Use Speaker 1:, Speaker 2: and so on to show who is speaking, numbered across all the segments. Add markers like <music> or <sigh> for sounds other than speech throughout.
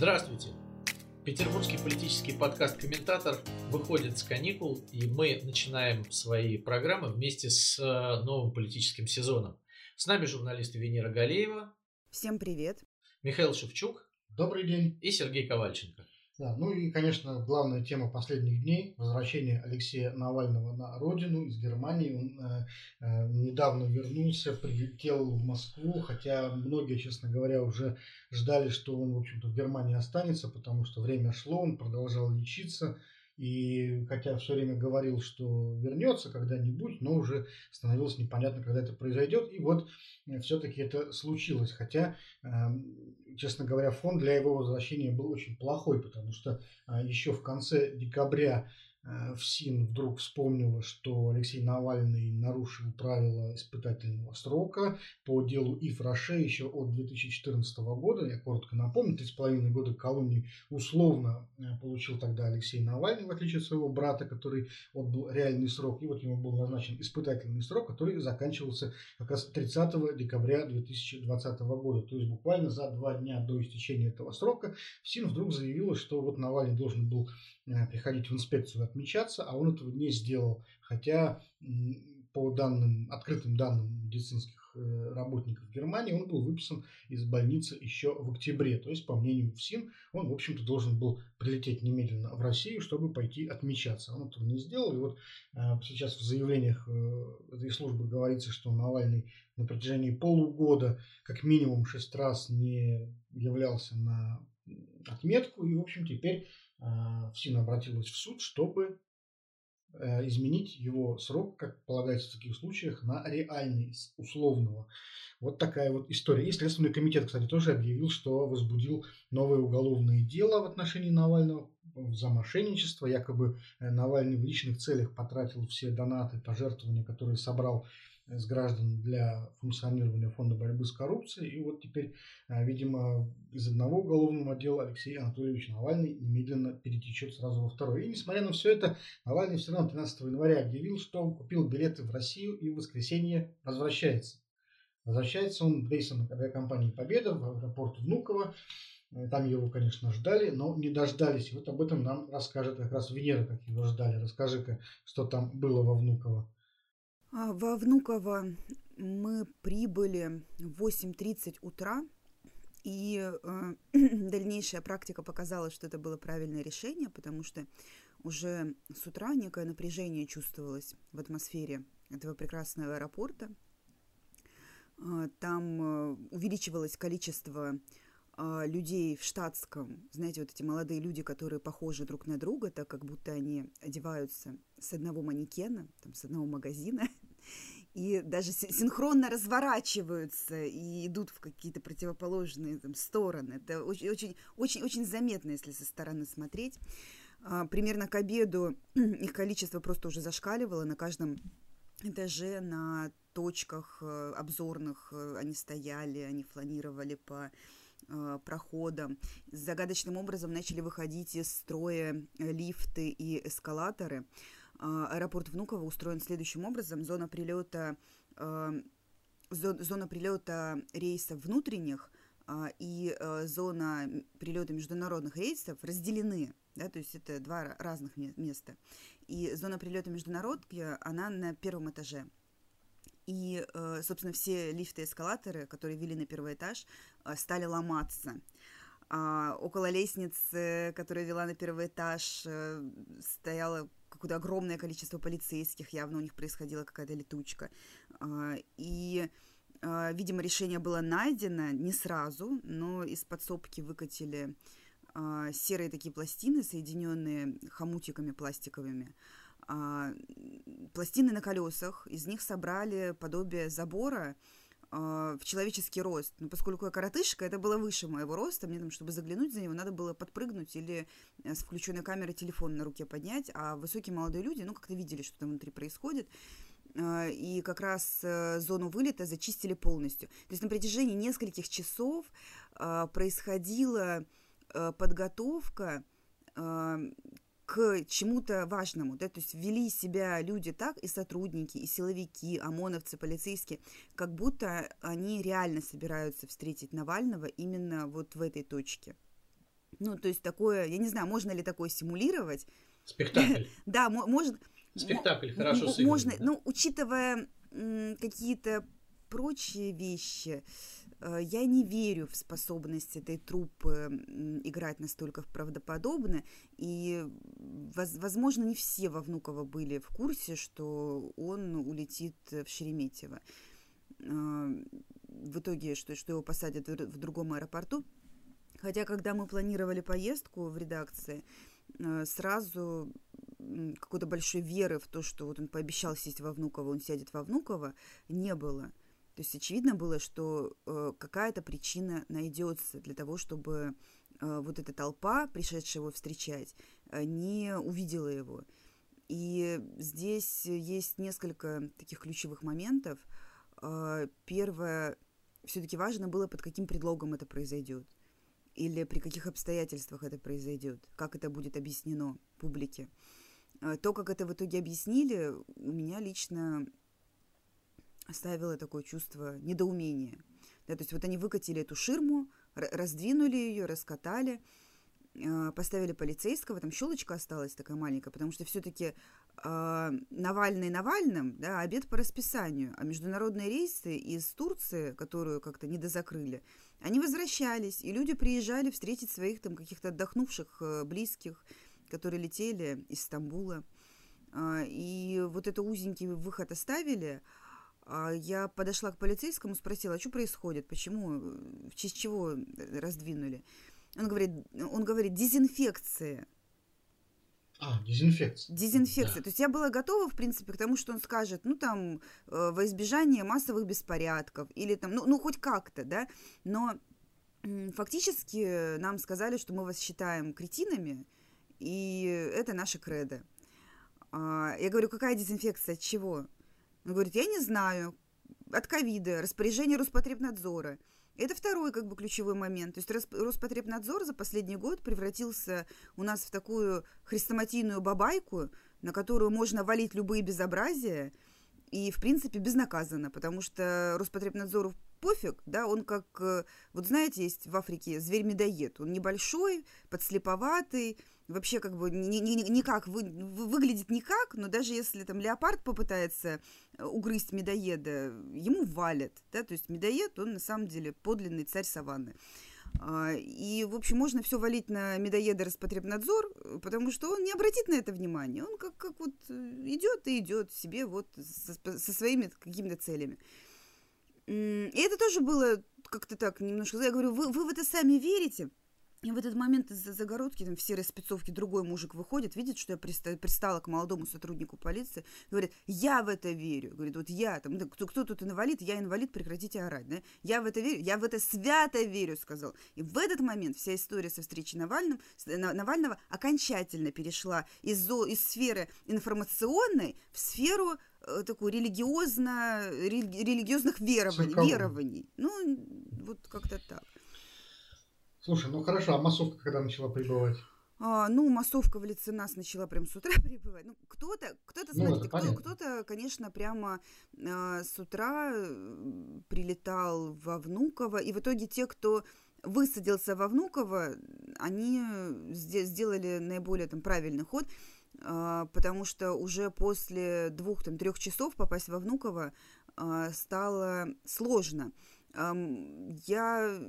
Speaker 1: Здравствуйте! Петербургский политический подкаст «Комментатор» выходит с каникул, и мы начинаем свои программы вместе с э, новым политическим сезоном. С нами журналисты Венера Галеева.
Speaker 2: Всем привет.
Speaker 1: Михаил Шевчук.
Speaker 3: Добрый день.
Speaker 1: И Сергей Ковальченко.
Speaker 3: Да, ну и, конечно, главная тема последних дней – возвращение Алексея Навального на родину из Германии. Он э, э, недавно вернулся, прилетел в Москву, хотя многие, честно говоря, уже ждали, что он, в общем-то, в Германии останется, потому что время шло, он продолжал лечиться. И хотя все время говорил, что вернется когда-нибудь, но уже становилось непонятно, когда это произойдет. И вот э, все-таки это случилось. Хотя эм, честно говоря, фон для его возвращения был очень плохой, потому что а, еще в конце декабря Э, ФСИН вдруг вспомнила, что Алексей Навальный нарушил правила испытательного срока по делу Ив Роше еще от 2014 года. Я коротко напомню, 3,5 года колонии условно э, получил тогда Алексей Навальный, в отличие от своего брата, который отбыл реальный срок. И вот ему был назначен испытательный срок, который заканчивался как раз 30 декабря 2020 года. То есть буквально за два дня до истечения этого срока ФСИН вдруг заявила, что вот Навальный должен был Э, приходить в инспекцию отмечаться, а он этого не сделал. Хотя по данным, открытым данным медицинских э, работников Германии, он был выписан из больницы еще в октябре. То есть, по мнению ФСИН, он, в общем-то, должен был прилететь немедленно в Россию, чтобы пойти отмечаться. Он этого не сделал. И вот э, сейчас в заявлениях этой службы говорится, что Навальный на протяжении полугода как минимум шесть раз не являлся на отметку. И, в общем, теперь ФСИН обратилась в суд, чтобы э, изменить его срок, как полагается в таких случаях, на реальный, условного. Вот такая вот история. И Следственный комитет, кстати, тоже объявил, что возбудил новое уголовное дело в отношении Навального за мошенничество. Якобы э, Навальный в личных целях потратил все донаты, пожертвования, которые собрал с граждан для функционирования фонда борьбы с коррупцией. И вот теперь, а, видимо, из одного уголовного отдела Алексей Анатольевич Навальный немедленно перетечет сразу во второй. И несмотря на все это, Навальный все равно 13 января объявил, что купил билеты в Россию и в воскресенье возвращается. Возвращается он рейсом авиакомпании «Победа» в аэропорт Внуково. Там его, конечно, ждали, но не дождались. И вот об этом нам расскажет как раз Венера, как его ждали. Расскажи-ка, что там было во Внуково.
Speaker 2: А, во Внуково мы прибыли в 8.30 утра, и э, <clears throat> дальнейшая практика показала, что это было правильное решение, потому что уже с утра некое напряжение чувствовалось в атмосфере этого прекрасного аэропорта. Э, там э, увеличивалось количество э, людей в штатском, знаете, вот эти молодые люди, которые похожи друг на друга, так как будто они одеваются с одного манекена, там, с одного магазина, <laughs> и даже синхронно разворачиваются и идут в какие-то противоположные там, стороны. Это очень, очень, очень, заметно, если со стороны смотреть. А, примерно к обеду <clears throat> их количество просто уже зашкаливало на каждом этаже, на точках э, обзорных э, они стояли, они фланировали по э, проходам. Загадочным образом начали выходить из строя лифты и эскалаторы. А, аэропорт Внуково устроен следующим образом. Зона прилета, а, зона прилета рейсов внутренних а, и зона прилета международных рейсов разделены. Да, то есть это два разных места. И зона прилета международки, она на первом этаже. И, собственно, все лифты и эскалаторы, которые вели на первый этаж, стали ломаться. Около лестницы, которая вела на первый этаж, э, стояло какое-то огромное количество полицейских, явно у них происходила какая-то летучка. А, и, а, видимо, решение было найдено не сразу, но из подсобки выкатили а, серые такие пластины, соединенные хомутиками пластиковыми. Пластины на колесах, из них собрали подобие забора, в человеческий рост. Но поскольку я коротышка, это было выше моего роста. Мне там, чтобы заглянуть за него, надо было подпрыгнуть или э, с включенной камерой телефон на руке поднять. А высокие молодые люди, ну, как-то видели, что там внутри происходит. Э, и как раз э, зону вылета зачистили полностью. То есть на протяжении нескольких часов происходила подготовка к чему-то важному, да, то есть вели себя люди так, и сотрудники, и силовики, ОМОНовцы, полицейские, как будто они реально собираются встретить Навального именно вот в этой точке. Ну, то есть такое, я не знаю, можно ли такое симулировать.
Speaker 1: Спектакль. <laughs>
Speaker 2: Да, может.
Speaker 1: Спектакль хорошо.
Speaker 2: Можно, ну, учитывая какие-то прочие вещи, я не верю в способность этой труппы играть настолько правдоподобно, и, возможно, не все во Внуково были в курсе, что он улетит в Шереметьево. Э, в итоге, что, что его посадят в другом аэропорту. Хотя, когда мы планировали поездку в редакции, э, сразу какой-то большой веры в то, что вот он пообещал сесть во Внуково, он сядет во Внуково, не было. То есть очевидно было, что э, какая-то причина найдется для того, чтобы э, вот эта толпа, пришедшая его встречать, э, не увидела его. И здесь есть несколько таких ключевых моментов. Э, первое, все-таки важно было, под каким предлогом это произойдет или при каких обстоятельствах это произойдет, как это будет объяснено публике. Э, то, как это в итоге объяснили, у меня лично оставило такое чувство недоумения. Да, то есть вот они выкатили эту ширму, раздвинули ее, раскатали, э, поставили полицейского, там щелочка осталась такая маленькая, потому что все-таки э, а, Навальный Навальным, да, обед по расписанию, а международные рейсы из Турции, которую как-то недозакрыли, они возвращались, и люди приезжали встретить своих там каких-то отдохнувших э, близких, которые летели из Стамбула. Э, и вот это узенький выход оставили. А я подошла к полицейскому, спросила, а что происходит, почему, в честь чего раздвинули. Он говорит, он говорит, дезинфекция.
Speaker 3: А, дезинфекция.
Speaker 2: Дезинфекция. Да. То есть я была готова, в принципе, к тому, что он скажет, ну, там, э, во избежание массовых беспорядков, или там, ну, ну хоть как-то, да, но э, фактически нам сказали, что мы вас считаем кретинами, и это наша кредо. А, я говорю, какая дезинфекция, от чего? Он говорит, я не знаю, от ковида, распоряжение Роспотребнадзора. Это второй как бы ключевой момент. То есть Роспотребнадзор за последний год превратился у нас в такую хрестоматийную бабайку, на которую можно валить любые безобразия, и, в принципе, безнаказанно, потому что Роспотребнадзору пофиг, да, он как, э, вот знаете, есть в Африке зверь-медоед, он небольшой, подслеповатый, вообще как бы ни, ни, никак, вы, выглядит никак, но даже если там леопард попытается э, угрызть медоеда, ему валят, да, то есть медоед, он на самом деле подлинный царь саванны. А, и, в общем, можно все валить на медоеда Роспотребнадзор, потому что он не обратит на это внимания. Он как, как вот э, идет и идет себе вот со, со своими какими-то целями. И это тоже было как-то так немножко... Я говорю, вы, вы в это сами верите? И в этот момент из-за загородки, там, в серой спецовке другой мужик выходит, видит, что я пристала к молодому сотруднику полиции, говорит, я в это верю. Говорит, вот я, там, кто, кто тут инвалид, я инвалид, прекратите орать. Да? Я в это верю, я в это свято верю, сказал. И в этот момент вся история со встречей Навальным, Навального окончательно перешла из, из сферы информационной в сферу э, такую религиозно, религиозных верований, верований. Ну, вот как-то так.
Speaker 3: Слушай, ну хорошо, а массовка когда начала прибывать?
Speaker 2: А, ну, массовка в лице нас начала прям с утра <laughs> прибывать. Ну, кто-то, кто-то, ну, смотрите, кто, кто-то, конечно, прямо э, с утра прилетал во Внуково, и в итоге те, кто высадился во Внуково, они сделали наиболее там правильный ход, э, потому что уже после двух, там, трех часов попасть во Внуково э, стало сложно. Я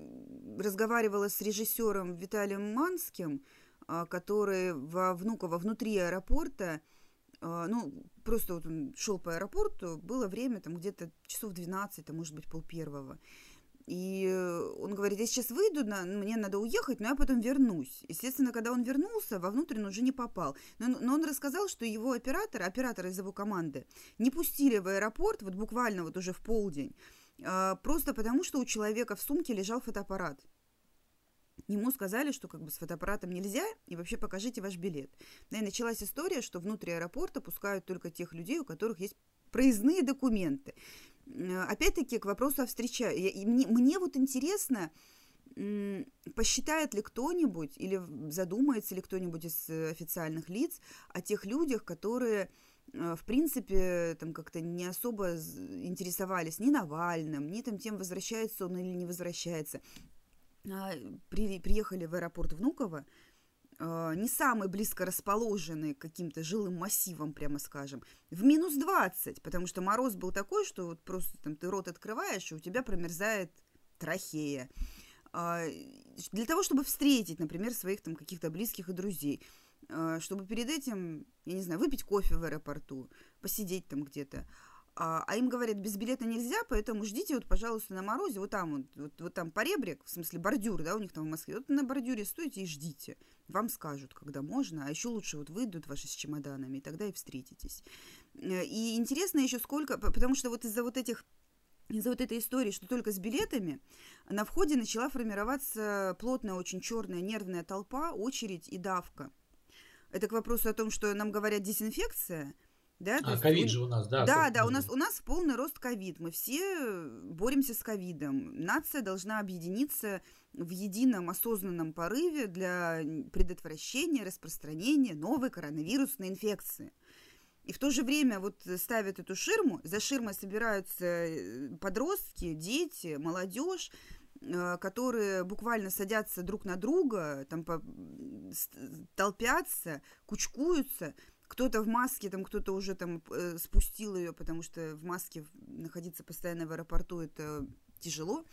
Speaker 2: разговаривала с режиссером Виталием Манским, а, который во Внуково, внутри аэропорта, а, ну, просто вот он шел по аэропорту, было время там где-то часов 12, а может быть пол первого. И он говорит, я сейчас выйду, на, мне надо уехать, но я потом вернусь. Естественно, когда он вернулся, вовнутрь он уже не попал. Но, но он рассказал, что его оператор, оператор из его команды, не пустили в аэропорт, вот буквально вот уже в полдень. А, просто потому, что у человека в сумке лежал фотоаппарат. Ему сказали, что как бы с фотоаппаратом нельзя, и вообще покажите ваш билет. Да, и началась история, что внутри аэропорта пускают только тех людей, у которых есть проездные документы. Опять-таки, к вопросу о встрече. Мне, мне вот интересно, посчитает ли кто-нибудь или задумается ли кто-нибудь из официальных лиц о тех людях, которые Э, в принципе, там как-то не особо интересовались ни Навальным, ни там тем, возвращается он или не возвращается. а, при, приехали в аэропорт Внуково, а, не самый близко расположенный к каким-то жилым массивам, прямо скажем, в минус 20, потому что мороз был такой, что вот просто там ты рот открываешь, и у тебя промерзает трахея. А, для того, чтобы встретить, например, своих там каких-то близких и друзей, чтобы перед этим, я не знаю, выпить кофе в аэропорту, посидеть там где-то. А, а им говорят, без билета нельзя, поэтому ждите вот, пожалуйста, на морозе, вот там вот, вот, вот там поребрик, в смысле бордюр, да, у них там в Москве, вот на бордюре стойте и ждите. Вам скажут, когда можно, а еще лучше вот выйдут ваши с чемоданами, и тогда и встретитесь. Э, и интересно еще сколько, потому что вот из-за вот этих из-за вот этой истории, что только с билетами, на входе начала формироваться плотная, очень черная нервная толпа, очередь и давка. Это к вопросу о том, что нам говорят дезинфекция –
Speaker 1: да, а, ковид же у нас, да.
Speaker 2: Да, да, у нас, у нас полный рост ковид. Мы все боремся с ковидом. Нация должна объединиться в едином осознанном порыве для предотвращения распространения новой коронавирусной инфекции. И в то же время вот ставят эту ширму, за ширмой собираются э, подростки, дети, молодежь, э, которые буквально садятся друг на друга, там толпятся, кучкуются – кто-то в маске, там кто-то уже там э, спустил ее, потому что в маске находиться постоянно в аэропорту это тяжело. Э,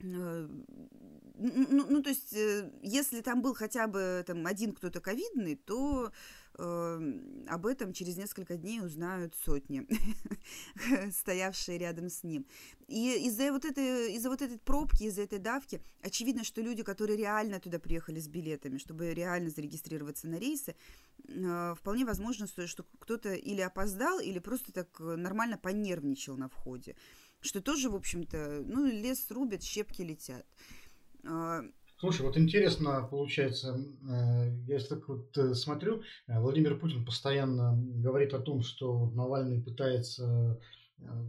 Speaker 2: ну, ну, то есть, э, если там был хотя бы там один кто-то ковидный, то э, об этом через несколько дней узнают сотни, <laughs> стоявшие рядом с ним. И из-за вот этой, из-за вот этой пробки, из-за этой давки, очевидно, что люди, которые реально туда приехали с билетами, чтобы реально зарегистрироваться на рейсы, э, вполне возможно, что кто-то или опоздал, или просто так нормально понервничал на входе что тоже, в общем-то, ну, лес рубят, щепки летят.
Speaker 3: А, Слушай, вот интересно получается, э, я так вот э, смотрю, э, Владимир Путин постоянно говорит о том, что Навальный пытается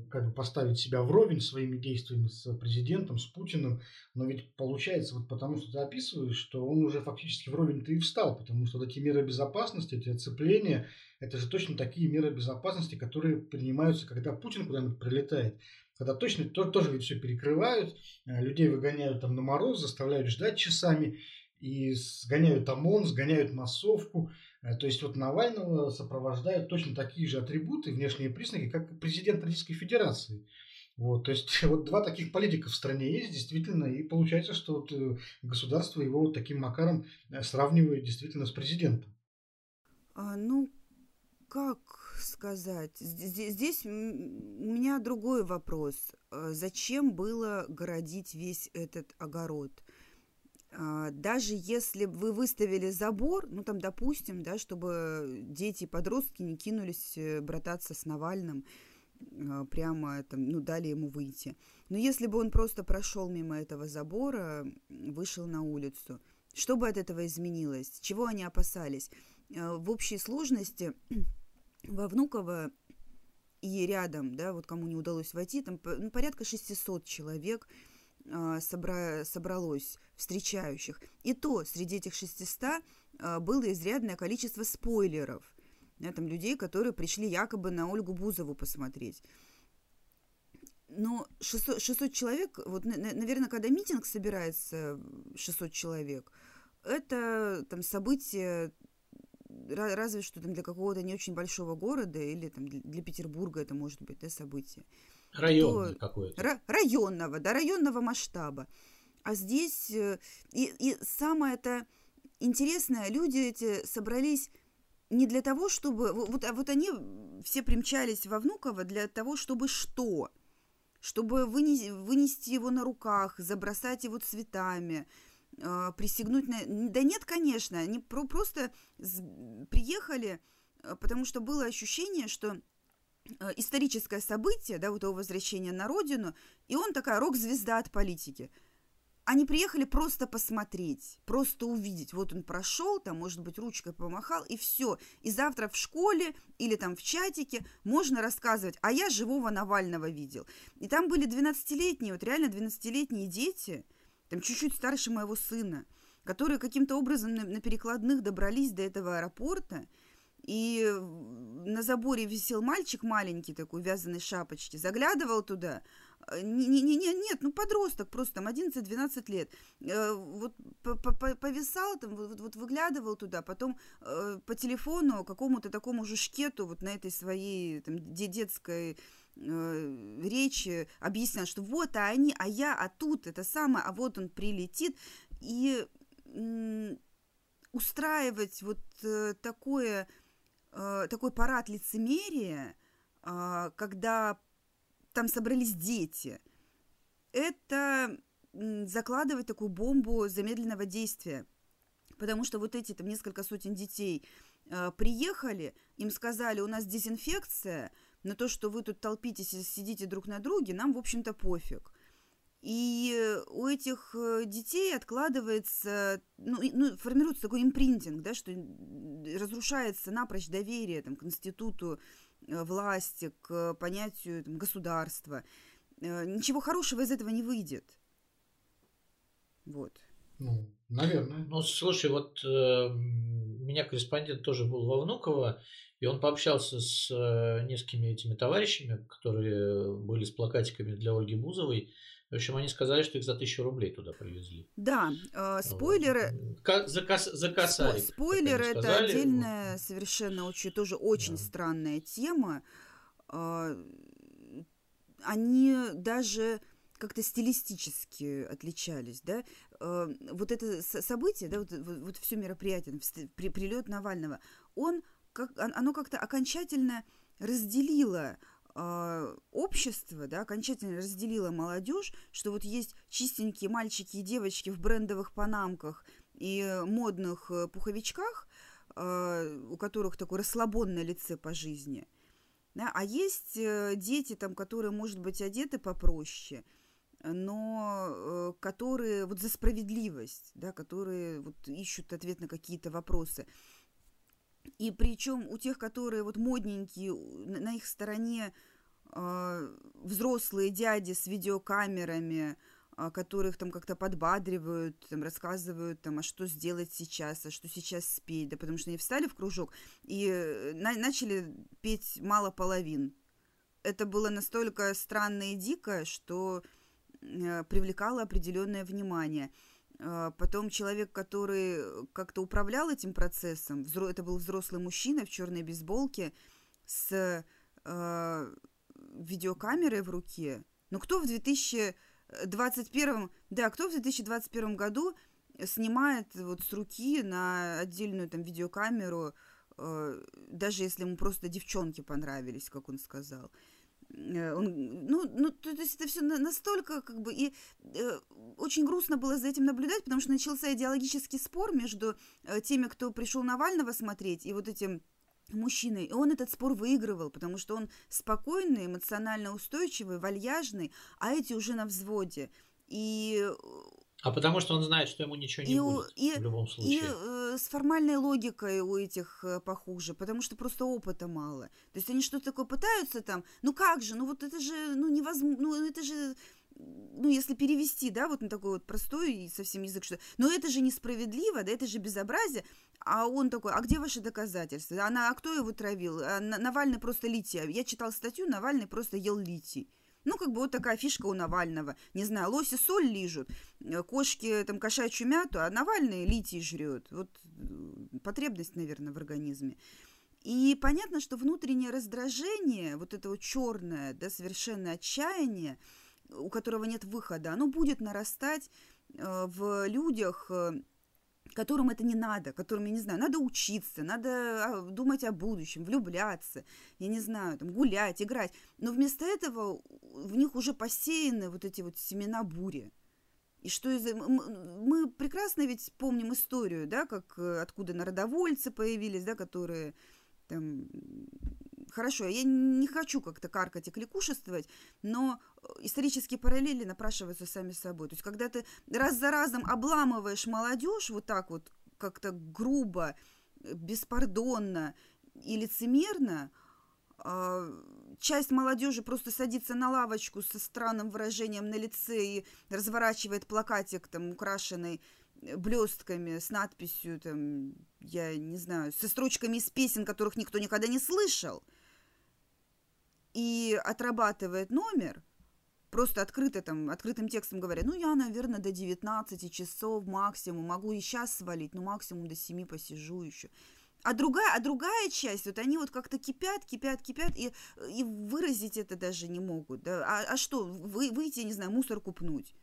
Speaker 3: как бы поставить себя вровень своими действиями с президентом, с Путиным, но ведь получается, вот потому что ты описываешь, что он уже фактически вровень-то и встал, потому что вот эти меры безопасности, эти оцепления, это же точно такие меры безопасности, которые принимаются, когда Путин куда-нибудь прилетает когда точно то, тоже ведь все перекрывают, э, людей выгоняют там на мороз, заставляют ждать часами, и сгоняют ОМОН, сгоняют массовку. Э, то есть вот Навального сопровождают точно такие же атрибуты, внешние признаки, как президент Российской Федерации. Вот, то есть <laughs> вот два таких политика в стране есть, действительно, и получается, что вот э, государство его вот таким макаром сравнивает действительно с президентом.
Speaker 2: А, ну, как сказать? Здесь, здесь у меня другой вопрос. Э, зачем было городить весь этот огород? А, даже если вы выставили забор, ну там, допустим, да, чтобы дети и подростки не кинулись э, брататься с Навальным, прямо там, ну, дали ему выйти. Но если бы он просто прошел мимо этого забора, вышел на улицу, что бы от этого изменилось? Чего они опасались? Э, в общей сложности во Внуково и рядом, да, вот кому не удалось войти, там ну, порядка 600 человек а, собра, собралось встречающих. И то среди этих 600 а, было изрядное количество спойлеров, да, там людей, которые пришли якобы на Ольгу Бузову посмотреть. Но 600, 600 человек, вот, наверное, когда митинг собирается 600 человек, это там событие разве что там для какого-то не очень большого города или там для Петербурга это может быть да, событие.
Speaker 1: Районное какое-то. Ра-
Speaker 2: районного, да, районного масштаба. А здесь э, и, и самое это интересное, люди эти собрались не для того, чтобы... Вот, а вот они все примчались во Внуково для того, чтобы что? Чтобы вынести, вынести его на руках, забросать его цветами, присягнуть на... Да нет, конечно, они про просто приехали, э, потому что было ощущение, что э, историческое событие, да, вот его возвращение на родину, и он такая рок-звезда от политики. Они приехали просто посмотреть, просто увидеть. Вот он прошел, там, может быть, ручкой помахал, и все. И завтра в школе или там в чатике можно рассказывать, а я живого Навального видел. И там были 12-летние, вот реально 12-летние дети – там чуть-чуть старше моего сына, которые каким-то образом на, на перекладных добрались до этого аэропорта, и на заборе висел мальчик маленький такой, в вязаной шапочке, заглядывал туда, не, не, не, нет, ну подросток, просто там 11-12 лет, э, вот повисал там, вот, вот выглядывал туда, потом э, по телефону какому-то такому же шкету вот на этой своей там, детской э, речи объяснял, что вот а они, а я, а тут это самое, а вот он прилетит, и устраивать вот такое, такой парад лицемерия, а, когда там собрались дети. Это закладывать такую бомбу замедленного действия. Потому что вот эти там несколько сотен детей э, приехали, им сказали, у нас дезинфекция, но то, что вы тут толпитесь и сидите друг на друге, нам, в общем-то, пофиг. И у этих э, детей откладывается, ну, ну, формируется такой импринтинг, да, что разрушается напрочь доверие там, к институту Э, власти, к понятию там, государства. Э, ничего хорошего из этого не выйдет. Вот.
Speaker 3: Ну, наверное.
Speaker 1: Ну, слушай, вот э, у меня корреспондент тоже был во Внуково, и он пообщался с э, несколькими этими товарищами, которые были с плакатиками для Ольги Бузовой. В общем, они сказали, что их за тысячу рублей туда привезли.
Speaker 2: Да, э, спойлеры...
Speaker 1: Вот. За, кос, за косарик.
Speaker 2: Спойлеры – это отдельная, совершенно очень, тоже очень да. странная тема. Э, они даже как-то стилистически отличались, да, э, вот это событие, да, вот, вот, вот все мероприятие, при, прилет Навального, он, как, оно как-то окончательно разделило э, общество, да, окончательно разделило молодежь, что вот есть чистенькие мальчики и девочки в брендовых панамках и модных э, пуховичках, э, у которых такое расслабонное лице по жизни, да, а есть э, дети, там, которые, может быть, одеты попроще, но э, которые вот за справедливость, да, которые вот ищут ответ на какие-то вопросы. И причем у тех, которые вот модненькие, на их стороне э, взрослые дяди с видеокамерами, э, которых там как-то подбадривают, там, рассказывают, там, а что сделать сейчас, а что сейчас спеть, да, потому что они встали в кружок и э, на начали петь «Мало половин». Это было настолько странно и дико, что э, привлекало определенное внимание – потом человек, который как-то управлял этим процессом, это был взрослый мужчина в черной бейсболке с э, видеокамерой в руке. Но кто в 2021, да, кто в 2021 году снимает вот с руки на отдельную там видеокамеру, э, даже если ему просто девчонки понравились, как он сказал. Э, он, ну, ну, то, есть это все настолько, как бы, и э, очень грустно было за этим наблюдать, потому что начался идеологический спор между э, теми, кто пришел Навального смотреть, и вот этим мужчиной. И он этот спор выигрывал, потому что он спокойный, эмоционально устойчивый, вальяжный, а эти уже на взводе. И э,
Speaker 1: а потому что он знает, что ему ничего не и, будет и, в любом случае.
Speaker 2: И э, с формальной логикой у этих э, похуже, потому что просто опыта мало. То есть они что-то такое пытаются там, ну как же, ну вот это же, ну невозможно, ну это же, ну если перевести, да, вот на такой вот простой и совсем язык, что, но это же несправедливо, да, это же безобразие. А он такой, а где ваши доказательства? Она, а кто его травил? А Навальный просто литий. Я читал статью, Навальный просто ел литий. Ну, как бы вот такая фишка у Навального. Не знаю, лоси соль лижут, э, кошки там кошачью мяту, а Навальный литий жрет. Вот э, потребность, наверное, в организме. И понятно, что внутреннее раздражение, вот это вот черное, да, совершенное отчаяние, у которого нет выхода, оно будет нарастать э, в людях, которым это не надо, которым, я не знаю, надо учиться, надо а, думать о будущем, влюбляться, я не знаю, там, гулять, играть. Но вместо этого в них уже посеяны вот эти вот семена бури. И что из... Мы прекрасно ведь помним историю, да, как э, откуда народовольцы появились, да, которые там хорошо, я не хочу как-то каркать и кликушествовать, но э, исторические параллели напрашиваются сами собой. То есть, когда ты раз за разом обламываешь молодежь вот так вот как-то грубо, э, беспардонно и лицемерно, а, часть молодежи просто садится на лавочку со странным выражением на лице и разворачивает плакатик, там, украшенный э, блестками с надписью там я не знаю, со строчками из песен, которых никто никогда не слышал, и отрабатывает номер, просто открыто там, открытым текстом говоря, ну, я, наверное, до 19 часов максимум, могу и сейчас свалить, но максимум до 7 посижу еще. А другая, а другая часть, вот они вот как-то кипят, кипят, кипят, и, и выразить это даже не могут. Да? А, а что, вы, выйти, не знаю, мусор купнуть?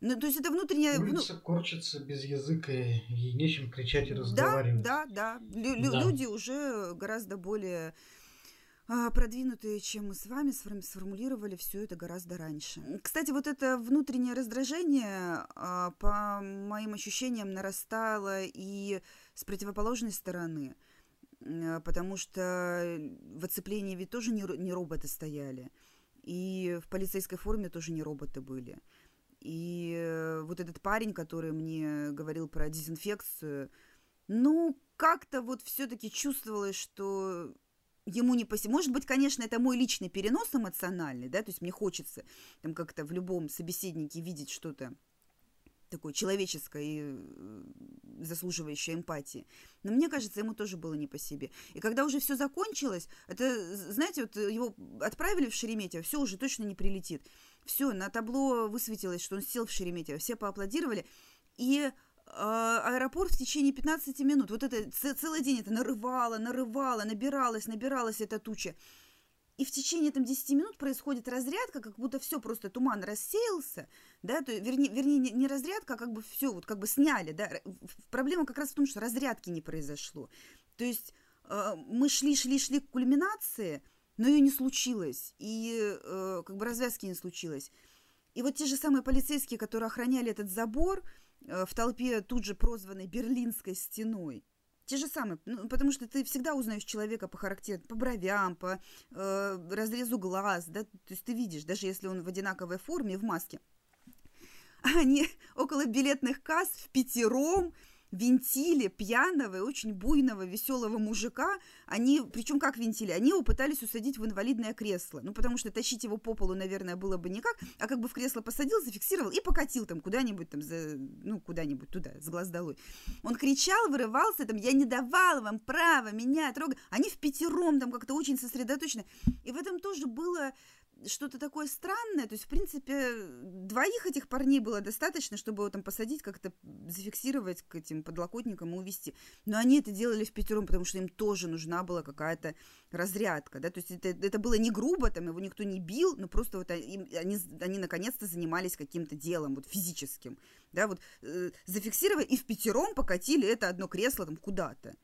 Speaker 2: Ну, то есть это внутренняя...
Speaker 3: Улица ну... корчится без языка, и нечем кричать и разговаривать.
Speaker 2: Да, да, да. Лю- да. Люди уже гораздо более продвинутые, чем мы с вами сформулировали все это гораздо раньше. Кстати, вот это внутреннее раздражение, а, по моим ощущениям, нарастало и с противоположной стороны, а, потому что в оцеплении ведь тоже не роботы стояли, и в полицейской форме тоже не роботы были. И э, вот этот парень, который мне говорил про дезинфекцию, ну, как-то вот все-таки чувствовалось, что ему не по себе. Может быть, конечно, это мой личный перенос эмоциональный, да, то есть мне хочется там как-то в любом собеседнике видеть что-то такое человеческое и э, заслуживающее эмпатии. Но мне кажется, ему тоже было не по себе. И когда уже все закончилось, это, знаете, вот его отправили в Шереметьево, все уже точно не прилетит. Все, на табло высветилось, что он сел в Шереметьево, все поаплодировали, и аэропорт в течение 15 минут. Вот это целый день это нарывало, нарывало, набиралось, набиралась эта туча. И в течение там 10 минут происходит разрядка, как будто все просто туман рассеялся, да, то, вернее, вернее не, не разрядка, а как бы все вот как бы сняли, да. Проблема как раз в том, что разрядки не произошло. То есть э, мы шли, шли, шли к кульминации, но ее не случилось, и э, как бы развязки не случилось. И вот те же самые полицейские, которые охраняли этот забор, в толпе тут же прозванной Берлинской стеной. Те же самые, ну, потому что ты всегда узнаешь человека по характеру, по бровям, по э, разрезу глаз, да, то есть ты видишь, даже если он в одинаковой форме, в маске. <laughs> Они около билетных касс в пятером винтили пьяного и очень буйного, веселого мужика. Они, причем как винтили? Они его пытались усадить в инвалидное кресло. Ну, потому что тащить его по полу, наверное, было бы никак. А как бы в кресло посадил, зафиксировал и покатил там куда-нибудь там, за, ну, куда-нибудь туда, с глаз долой. Он кричал, вырывался там, я не давала вам права меня трогать. Они в пятером там как-то очень сосредоточены. И в этом тоже было что-то такое странное. То есть, в принципе, двоих этих парней было достаточно, чтобы его там посадить, как-то зафиксировать к этим подлокотникам и увести. Но они это делали в пятером, потому что им тоже нужна была какая-то разрядка. Да? То есть это, это было не грубо, там его никто не бил, но просто вот они, они, они наконец-то занимались каким-то делом вот физическим. Да? Вот, э, зафиксировали и в пятером покатили это одно кресло там куда-то.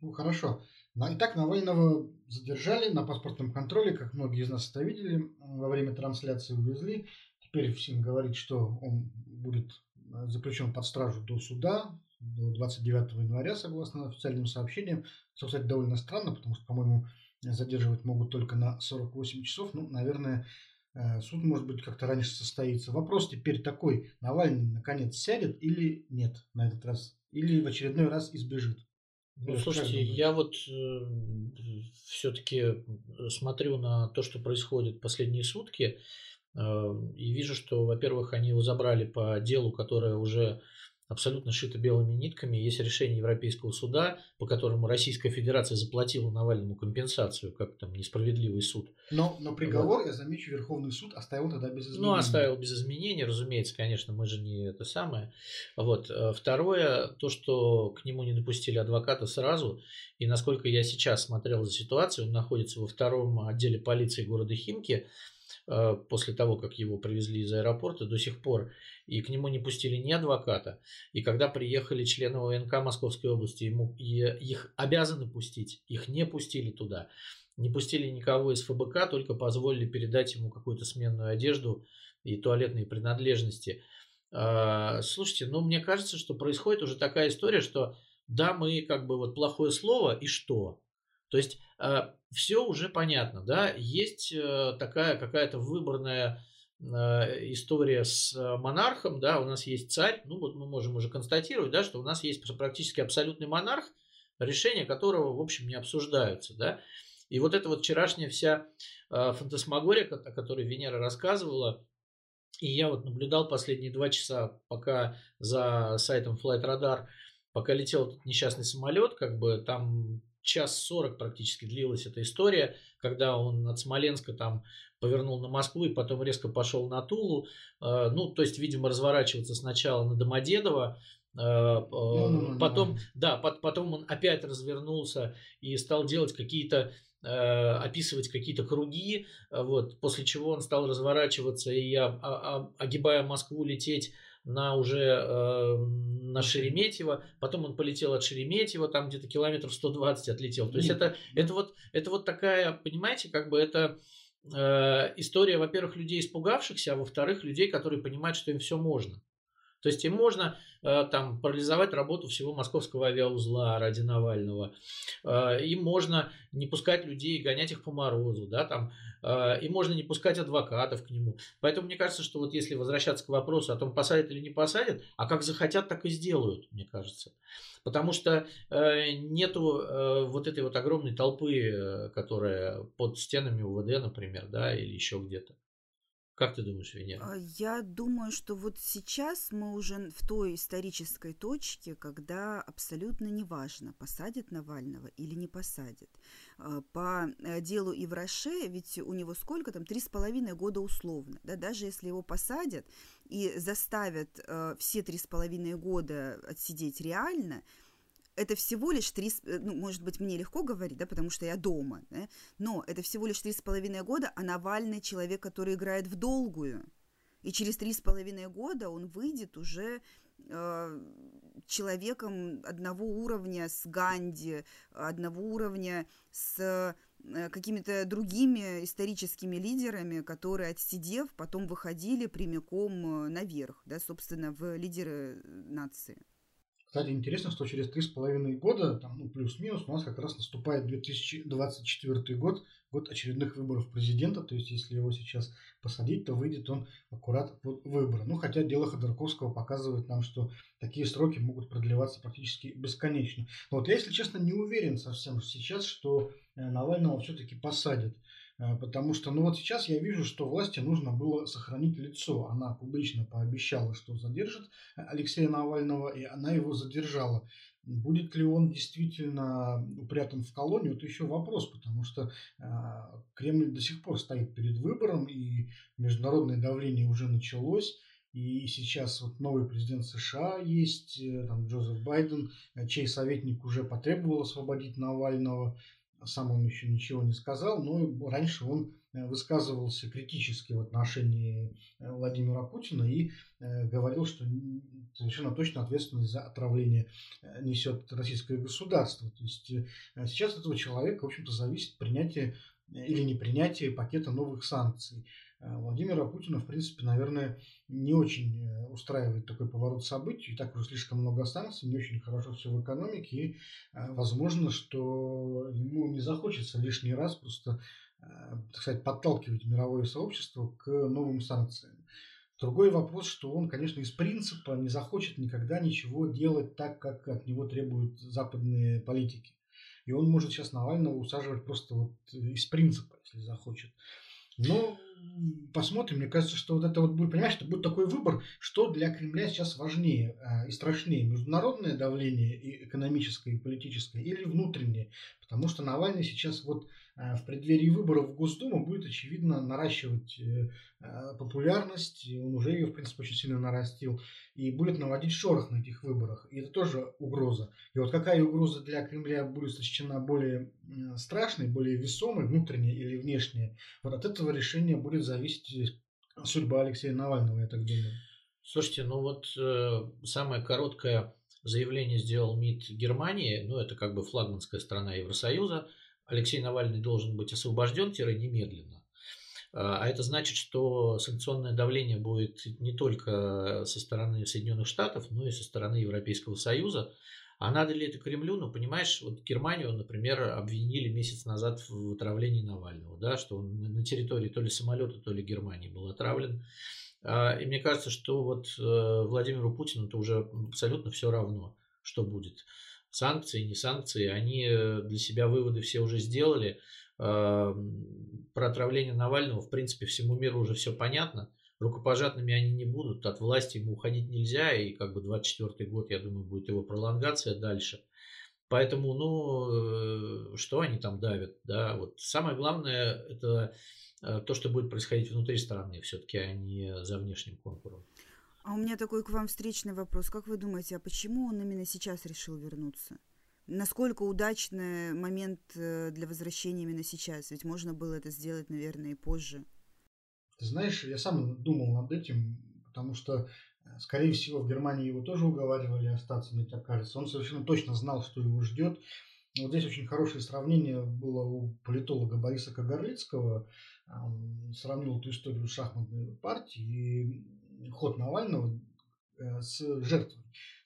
Speaker 3: Ну, хорошо. Итак, Навального задержали на паспортном контроле, как многие из нас это видели, во время трансляции увезли. Теперь всем говорит, что он будет э, заключен под стражу до суда, до 29 января, согласно официальным сообщениям. Что, кстати, довольно странно, потому что, по-моему, задерживать могут только на 48 часов. Ну, наверное, э, суд, может быть, как-то раньше состоится. Вопрос теперь такой, Навальный наконец сядет или нет на этот раз? Или в очередной раз избежит?
Speaker 1: Ну, слушайте, я вот э, все-таки смотрю на то, что происходит последние сутки, э, и вижу, что, во-первых, они его забрали по делу, которое уже абсолютно шито белыми нитками. Есть решение Европейского суда, по которому Российская Федерация заплатила Навальному компенсацию, как там несправедливый суд.
Speaker 3: Но, но приговор, вот. я замечу, Верховный суд оставил тогда без изменений.
Speaker 1: Ну, оставил без изменений, разумеется, конечно, мы же не это самое. Вот. Э, второе, то, что к нему не допустили адвоката сразу, и насколько я сейчас смотрел за ситуацию, он находится во втором отделе полиции города Химки, после того, как его привезли из аэропорта, до сих пор, и к нему не пустили ни адвоката. И когда приехали члены ОНК Московской области, ему, и их обязаны пустить, их не пустили туда. Не пустили никого из ФБК, только позволили передать ему какую-то сменную одежду и туалетные принадлежности. А, слушайте, ну мне кажется, что происходит уже такая история, что да, мы как бы вот плохое слово и что? То есть э, все уже понятно, да, есть э, такая какая-то выборная э, история с монархом, да, у нас есть царь, ну вот мы можем уже констатировать, да, что у нас есть практически абсолютный монарх, решения которого, в общем, не обсуждаются, да, и вот эта вот вчерашняя вся фантасмагория, о которой Венера рассказывала, и я вот наблюдал последние два часа, пока за сайтом Flight Radar пока летел этот несчастный самолет, как бы там час сорок практически длилась эта история, когда он от Смоленска там повернул на Москву и потом резко пошел на Тулу. Э, ну, то есть, видимо, разворачиваться сначала на Домодедово, э, ну, потом, да, потом он опять развернулся и стал делать какие-то описывать какие-то круги, вот, после чего он стал разворачиваться и, огибая Москву, лететь на уже э, на Шереметьево, потом он полетел от Шереметьево, там где-то километров 120 отлетел. То есть это, это, вот, это вот такая, понимаете, как бы это э, история, во-первых, людей испугавшихся, а во-вторых, людей, которые понимают, что им все можно. То есть им можно э, там парализовать работу всего московского авиаузла ради Навального. Э, им можно не пускать людей, гонять их по морозу, да, там, э, им можно не пускать адвокатов к нему. Поэтому мне кажется, что вот если возвращаться к вопросу о том, посадят или не посадят, а как захотят, так и сделают, мне кажется. Потому что нету вот этой вот огромной толпы, которая под стенами УВД, например, да, или еще где-то. Как ты думаешь, Венера?
Speaker 2: Я думаю, что вот сейчас мы уже в той исторической точке, когда абсолютно неважно, посадят Навального или не посадят. А, по э, делу Ивраше, ведь у него сколько там, три с половиной года условно. Да? Даже если его посадят и заставят э, все три с половиной года отсидеть реально – это всего лишь три, э, ну, может быть, мне легко говорить, да, потому что я дома, да, но это всего лишь три с половиной года, а Навальный человек, который играет в долгую. И через три с половиной года он выйдет уже э, человеком одного уровня с Ганди, одного уровня с э, какими-то другими историческими лидерами, которые, отсидев, потом выходили прямиком э, наверх, да, собственно, в лидеры нации.
Speaker 3: Кстати, интересно, что через три с половиной года, там, ну, плюс-минус, у нас как раз наступает 2024 год, год очередных выборов президента, то есть если его сейчас посадить, то выйдет он аккурат под выборы. Ну, хотя дело Ходорковского показывает нам, что такие сроки могут продлеваться практически бесконечно. Но вот я, если честно, не уверен совсем сейчас, что э, Навального все-таки посадят. Э, потому что, ну вот сейчас я вижу, что власти нужно было сохранить лицо. Она публично пообещала, что задержит Алексея Навального, и она его задержала. Будет ли он действительно упрятан в колонию, это еще вопрос, потому что э, Кремль до сих пор стоит перед выбором, и международное давление уже началось. И сейчас вот новый президент США есть, э, там Джозеф Байден, чей советник уже потребовал освободить Навального сам он еще ничего не сказал, но раньше он э, высказывался критически в отношении э, Владимира Путина и э, говорил, что совершенно точно ответственность за отравление несет российское государство. То есть сейчас от этого человека, в общем-то, зависит принятие или непринятие пакета новых санкций. Владимира Путина, в принципе, наверное, не очень э, устраивает такой поворот событий. И так уже слишком много санкций, не очень хорошо все в экономике. И э, возможно, что ему не захочется лишний раз просто, э, так сказать, подталкивать мировое сообщество к новым санкциям. Другой вопрос, что он, конечно, из принципа не захочет никогда ничего делать так, как от него требуют западные политики. И он может сейчас Навального усаживать просто вот из принципа, если захочет. Но посмотрим. Мне кажется, что вот это вот будет, понимаешь, это будет такой выбор, что для Кремля сейчас важнее э, и страшнее. Международное давление и экономическое, и политическое, или внутреннее. Потому что Навальный сейчас вот в преддверии выборов в Госдуму будет, очевидно, наращивать э, э, популярность, он уже ее, в принципе, очень сильно нарастил, и будет наводить шорох на этих выборах. И это тоже угроза. И вот какая угроза для Кремля будет сочтена более страшной, более весомой, внутренняя или внешняя, вот от этого решения будет зависеть судьба Алексея Навального, я так думаю.
Speaker 1: Слушайте, ну вот э, самое короткое заявление сделал МИД Германии, ну это как бы флагманская страна Евросоюза, Алексей Навальный должен быть освобожден-немедленно. А, а это значит, что санкционное давление будет не только со стороны Соединенных Штатов, но и со стороны Европейского Союза. А надо ли это Кремлю? Ну, понимаешь, вот Германию, например, обвинили месяц назад в отравлении Навального, да, что он на территории то ли самолета, то ли Германии был отравлен. А, и мне кажется, что вот э, Владимиру Путину это уже абсолютно все равно, что будет санкции, не санкции, они э, для себя выводы все уже сделали. Про отравление Навального, в принципе, всему миру уже все понятно. рукопожатными они не будут, от власти ему уходить нельзя, и как бы 24 год, я думаю, будет его пролонгация дальше. Поэтому, ну, э, что они там давят, да, вот самое главное, это э, то, что будет происходить внутри страны, все-таки, а не за внешним контуром.
Speaker 2: А у меня такой к вам встречный вопрос. Как вы думаете, а почему он именно сейчас решил вернуться? Насколько удачный момент э, для возвращения именно сейчас? Ведь можно было это сделать, наверное, и позже.
Speaker 3: Ты знаешь, я сам думал над этим, потому что, э, скорее всего, в Германии его тоже уговаривали остаться, мне так кажется. Он совершенно точно знал, что его ждет. Вот здесь очень хорошее сравнение было у политолога Бориса Кагарлицкого. Он сравнил эту историю шахматной партии ход Навального э, с жертвой.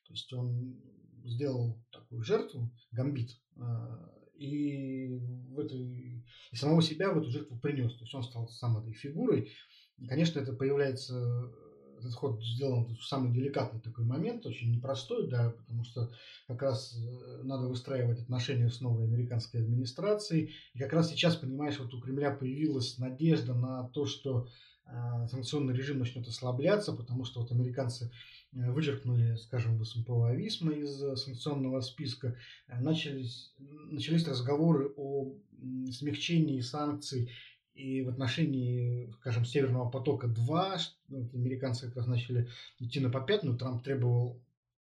Speaker 3: То есть он сделал такую жертву, гамбит, э, и, в этой, и самого себя в эту жертву принес. То есть он стал самой этой фигурой. И, конечно, это появляется этот ход сделан в самый деликатный такой момент, очень непростой, да, потому что как раз э, надо выстраивать отношения с новой американской администрацией. И как раз сейчас, понимаешь, вот у Кремля появилась надежда на то, что санкционный режим начнет ослабляться, потому что вот американцы Э, вычеркнули, скажем, СМПО из э, санкционного списка, э, начались, начались разговоры о смягчении санкций и в отношении, скажем, Северного потока-2, ну, американцы как раз начали идти на попятную, Трамп требовал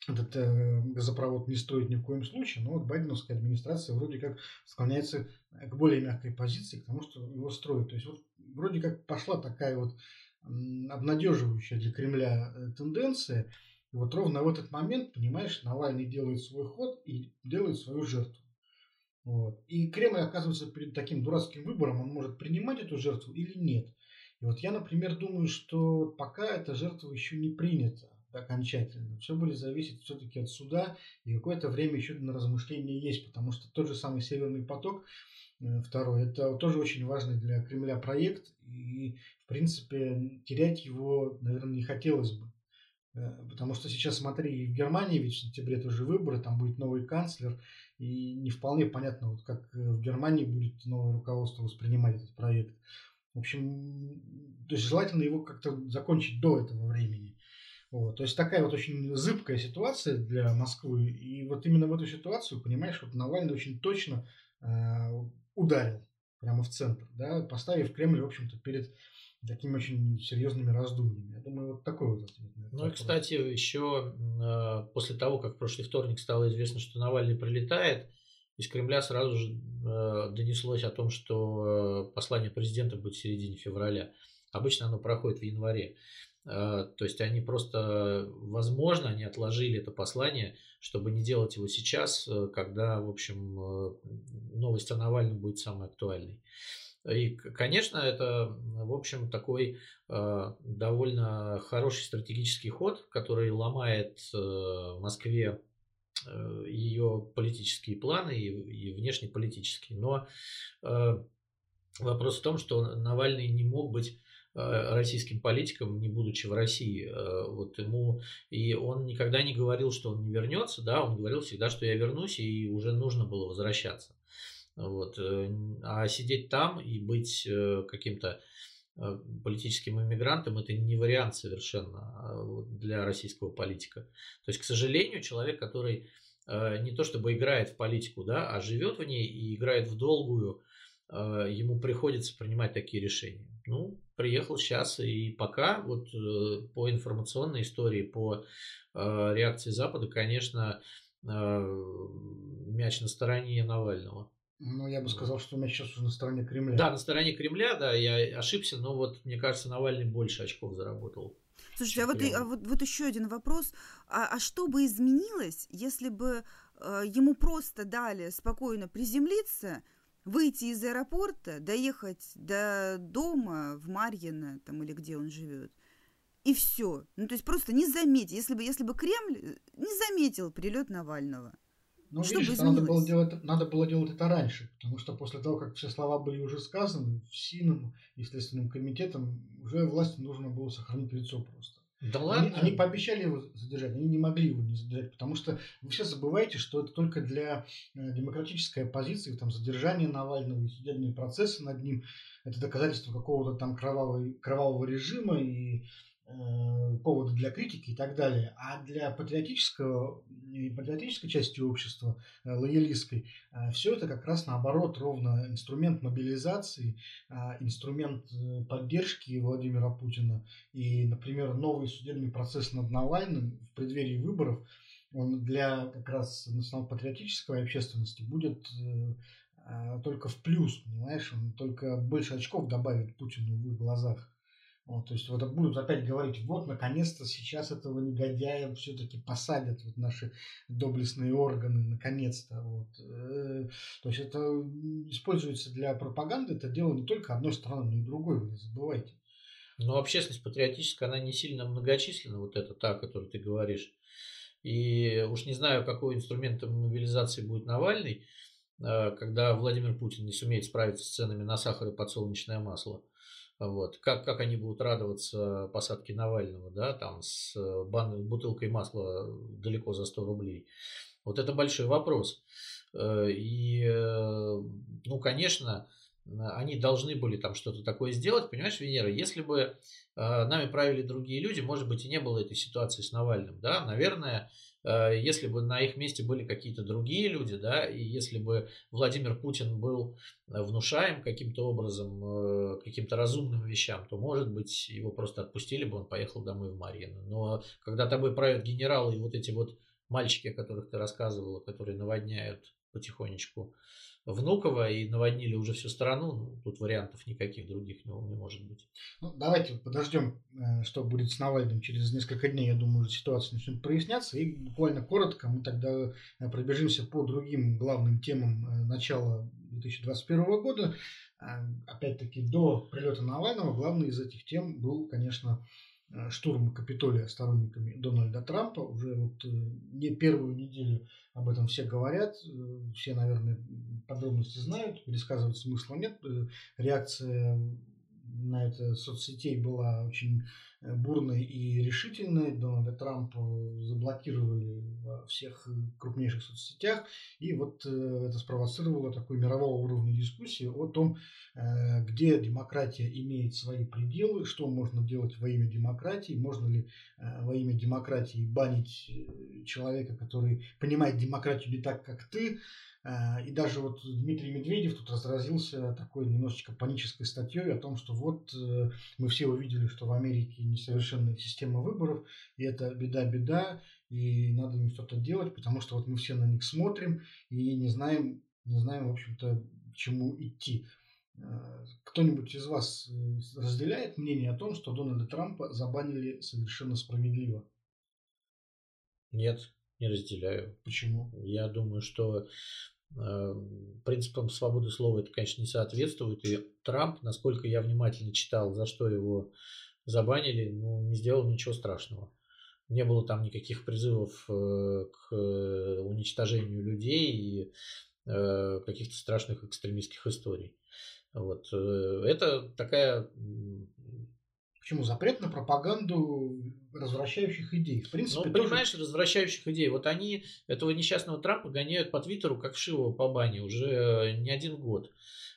Speaker 3: этот э, газопровод не строить ни в коем случае, но вот байденовская администрация вроде как склоняется к более мягкой позиции, к тому, что его строят. То есть вот вроде как пошла такая вот обнадеживающая для Кремля э, тенденция. И вот ровно в этот момент, понимаешь, Навальный делает свой ход и делает свою жертву. Вот. И Кремль оказывается перед таким дурацким выбором, он может принимать эту жертву или нет. И вот я, например, думаю, что пока эта жертва еще не принята окончательно. Все будет зависеть все-таки от суда, и какое-то время еще на размышление есть, потому что тот же самый Северный поток, э, второй, это тоже очень важный для Кремля проект, и, в принципе, терять его, наверное, не хотелось бы. Э, потому что сейчас, смотри, в Германии ведь в сентябре тоже выборы, там будет новый канцлер, и не вполне понятно, вот как э, в Германии будет новое руководство воспринимать этот проект. В общем, то есть желательно его как-то закончить до этого времени. Вот, то есть такая вот очень зыбкая ситуация для Москвы. И вот именно в эту ситуацию, понимаешь, вот Навальный очень точно э, ударил прямо в центр, да, поставив Кремль, в общем-то, перед такими очень серьезными раздумьями. Я думаю, вот такой вот ответ.
Speaker 1: Ну и, кстати, еще э, после того, как в прошлый вторник стало известно, что Навальный прилетает, из Кремля сразу же э, донеслось о том, что э, послание президента будет в середине февраля. Обычно оно проходит в январе. Э, то есть они просто, возможно, они отложили это послание, чтобы не делать его сейчас, э, когда, в общем, э, новость о Навальном будет самой актуальной. И, конечно, это, в общем, такой э, довольно хороший стратегический ход, который ломает э, Москве э, ее политические планы и, внешнеполитические. Но вопрос в том, что Навальный не мог быть российским политиком, не будучи в России. Э, вот ему и он никогда не говорил, что он не вернется, да, он говорил всегда, что я вернусь, и уже нужно было возвращаться. Вот. Э, а сидеть там и быть каким-то политическим иммигрантом это не вариант совершенно а для российского политика. То есть, к сожалению, человек, который не то чтобы играет в политику, да, а живет в ней и играет в долгую, ему приходится принимать такие решения. Ну, приехал сейчас, и пока вот э, по информационной истории, по э, реакции Запада, конечно, э, мяч на стороне Навального.
Speaker 3: Ну, я бы сказал, что мяч сейчас уже на стороне Кремля.
Speaker 1: Да, на стороне Кремля, да, я ошибся, но вот, мне кажется, Навальный больше очков заработал.
Speaker 2: Слушайте, а вот, и, а вот, вот еще один вопрос. А, а что бы изменилось, если бы э, ему просто дали спокойно приземлиться, выйти из аэропорта, доехать до дома в Марьино, там или где он живет, и все. Ну, то есть просто не заметить, если бы, если бы Кремль не заметил прилет Навального.
Speaker 3: Ну, что видишь, надо было, делать, надо было делать это раньше, потому что после того, как все слова были уже сказаны, в СИНом и Следственным комитетом уже власти нужно было сохранить лицо просто. Да ладно. Они, они пообещали его задержать, они не могли его не задержать, потому что вы все забываете, что это только для э, демократической оппозиции, там задержание Навального и судебные процессы над ним, это доказательство какого-то там кровавого, кровавого режима и поводы для критики и так далее. А для патриотического, патриотической части общества, э, лоялистской, э, все это как раз наоборот ровно инструмент мобилизации, инструмент поддержки Владимира Путина. И, например, новый судебный процесс над Навальным в преддверии выборов, он для как раз национал-патриотической общественности будет только в плюс, понимаешь, он только больше очков добавит Путину в их глазах. Вот, то есть вот будут опять говорить, вот наконец-то сейчас этого негодяя все-таки посадят вот наши доблестные органы, наконец-то. Вот. Э, то есть это используется для пропаганды, это дело не только одной стороны, но и другой, вы не забывайте.
Speaker 1: Ну, общественность патриотическая, она не сильно многочисленна, вот это та, о которой ты говоришь. И уж не знаю, какой инструмент мобилизации будет Навальный, э, когда Владимир Путин не сумеет справиться с ценами на сахар и подсолнечное масло. Вот. Как, как они будут радоваться посадке Навального, да, там с э, бан, бутылкой масла далеко за 100 рублей. Вот это большой вопрос. Э, и, э, ну, конечно, они должны были там что-то такое сделать, понимаешь, Венера, если бы нами правили другие люди, может быть, и не было этой ситуации с Навальным, да, наверное, если бы на их месте были какие-то другие люди, да, и если бы Владимир Путин был э, внушаем каким-то образом, э, каким-то разумным вещам, то, может быть, его просто отпустили бы, он поехал домой в Марьино. Но когда тобой правят генералы и вот эти вот мальчики, о которых ты рассказывала, которые наводняют потихонечку Внуково и наводнили уже всю страну, ну, тут вариантов никаких других не, не может быть.
Speaker 3: Ну, давайте подождем, э, что будет с Навальным. Через несколько дней, я думаю, ситуация начнет проясняться. И буквально коротко мы тогда э, пробежимся по другим главным темам э, начала 2021 года. Опять-таки, до прилета Навального главной из этих тем был, конечно, штурм Капитолия сторонниками Дональда Трампа. Уже вот не первую неделю об этом все говорят, э, все, наверное, подробности знают, пересказывать смысла нет. Э, реакция на это соцсетей была очень э, бурной и решительной. Дональда Трампа заблокировали во всех крупнейших соцсетях. И вот это спровоцировало такой мирового уровня дискуссии о том, где демократия имеет свои пределы, что можно делать во имя демократии, можно ли во имя демократии банить человека, который понимает демократию не так, как ты, Э, и даже вот Дмитрий Медведев тут разразился такой немножечко панической статьей о том, что вот э, мы все увидели, что в Америке несовершенная система выборов, и это беда-беда, и надо им что-то делать, потому что вот мы все на них смотрим и не знаем, не знаем, в общем-то, к чему идти. Э, кто-нибудь из вас разделяет мнение о том, что Дональда Трампа забанили совершенно справедливо?
Speaker 1: Нет, не разделяю.
Speaker 3: Почему?
Speaker 1: Я думаю, что э, принципам свободы слова это, конечно, не соответствует. И Трамп, насколько я внимательно читал, за что его забанили, ну, не сделал ничего страшного. Не было там никаких призывов э, к уничтожению людей и э, каких-то страшных экстремистских историй. Вот. Э, это такая
Speaker 3: Почему? Запрет на пропаганду развращающих идей.
Speaker 1: В принципе, ну, тоже... понимаешь, развращающих идей. Вот они этого несчастного Трампа гоняют по Твиттеру, как Шивого по бане, уже э, не один год.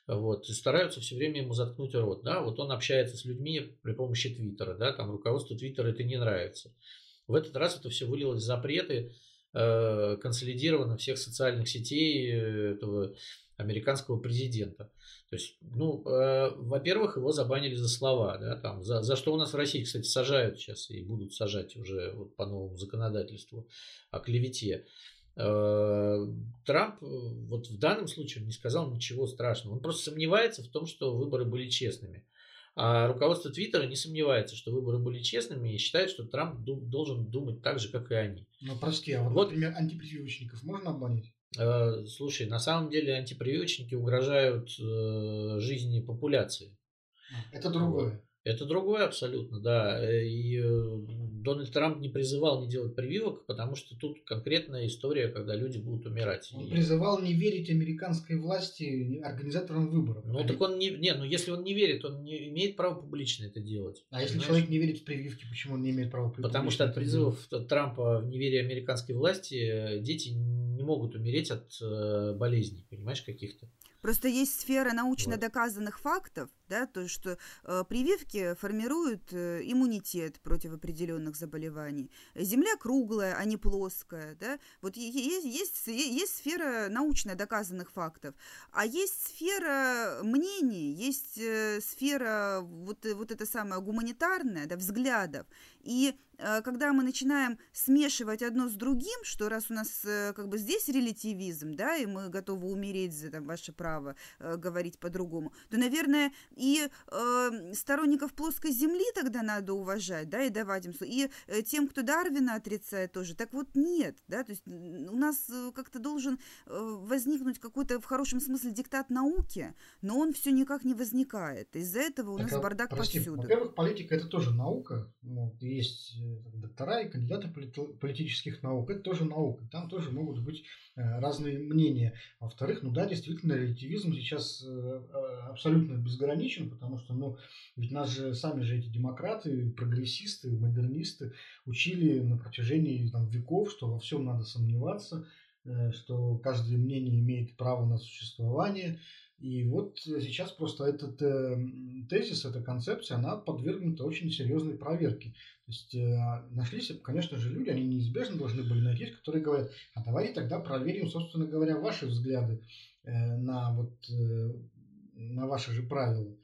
Speaker 1: Вот, и стараются все время ему заткнуть рот. Да? Вот он общается с людьми при помощи Твиттера. Да? Там руководству Твиттера это не нравится. В этот раз это все вылилось в запреты э, консолидированно всех социальных сетей э, этого американского президента. То есть, ну, э, во-первых, его забанили за слова, да, там, за, за что у нас в России, кстати, сажают сейчас и будут сажать уже вот по новому законодательству о клевете. Э, Трамп э, вот в данном случае не сказал ничего страшного. Он просто сомневается в том, что выборы были честными. А руководство Твиттера не сомневается, что выборы были честными и считает, что Трамп должен думать так же, как и они.
Speaker 3: Ну, прости, а вот, вот например, антипрививочников можно обмануть?
Speaker 1: Э, слушай, на самом деле антипрививочники угрожают э, жизни популяции.
Speaker 3: Это другое.
Speaker 1: Это другое абсолютно, да. Э, и Дональд Трамп не призывал не делать прививок, потому что тут конкретная история, когда люди будут умирать.
Speaker 3: Он призывал не верить американской власти, организаторам выборов.
Speaker 1: Ну, Они... так он не... Не, ну если он не верит, он не имеет права публично это делать.
Speaker 3: А если человек не верит в прививки, почему он не имеет права
Speaker 1: публично Потому что от призывов Трампа в неверие американской власти э, дети не могут умереть от э, болезней, понимаешь, каких-то.
Speaker 2: Просто есть сфера научно доказанных фактов, да, то, что э, прививки формируют э, иммунитет против определенных заболеваний. Земля круглая, а не плоская, да. Вот есть, есть, есть сфера научно доказанных фактов, а есть сфера мнений, есть э, сфера вот, вот это самое гуманитарное, да, взглядов. И э, когда мы начинаем смешивать одно с другим, что раз у нас э, как бы здесь релятивизм, да, и мы готовы умереть за там, ваше право э, говорить по-другому, то, наверное, и э, сторонников плоской земли тогда надо уважать, да, и давать им, и э, тем, кто Дарвина отрицает тоже. Так вот нет, да, то есть у нас как-то должен возникнуть какой-то в хорошем смысле диктат науки, но он все никак не возникает. Из-за этого у так, нас а, бардак прости, повсюду.
Speaker 3: Во-первых, политика это тоже наука, вот, и есть э, доктора и кандидаты политических наук, это тоже наука, там тоже могут быть э, разные мнения. Во-вторых, ну да, действительно, релятивизм сейчас э, абсолютно безграничен, потому что, ну, ведь нас же сами же эти демократы, прогрессисты, модернисты учили на протяжении там, веков, что во всем надо сомневаться, что каждое мнение имеет право на существование, и вот сейчас просто этот э, тезис, эта концепция, она подвергнута очень серьезной проверке. То есть э, нашлись, конечно же, люди, они неизбежно должны были найти, которые говорят, а давайте тогда проверим, собственно говоря, ваши взгляды э, на, вот, э, на ваши же правила.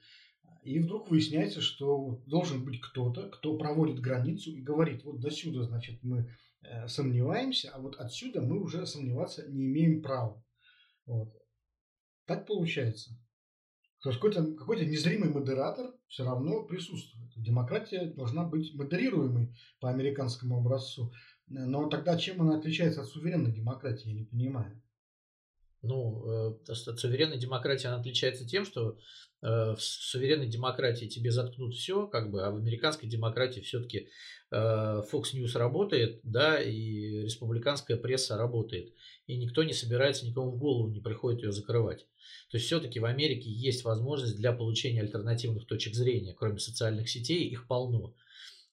Speaker 3: И вдруг выясняется, что должен быть кто-то, кто проводит границу и говорит, вот до сюда, значит, мы э, сомневаемся, а вот отсюда мы уже сомневаться не имеем права. Вот. Так получается. То есть какой-то какой незримый модератор все равно присутствует. Демократия должна быть модерируемой по американскому образцу. Но тогда чем она отличается от суверенной демократии, я не понимаю.
Speaker 1: Ну, э, от суверенной демократии она отличается тем, что э, в суверенной демократии тебе заткнут все, как бы, а в американской демократии все-таки э, Fox News работает, да, и республиканская пресса работает, и никто не собирается, никому в голову не приходит ее закрывать. То есть все-таки в Америке есть возможность для получения альтернативных точек зрения, кроме социальных сетей, их полно.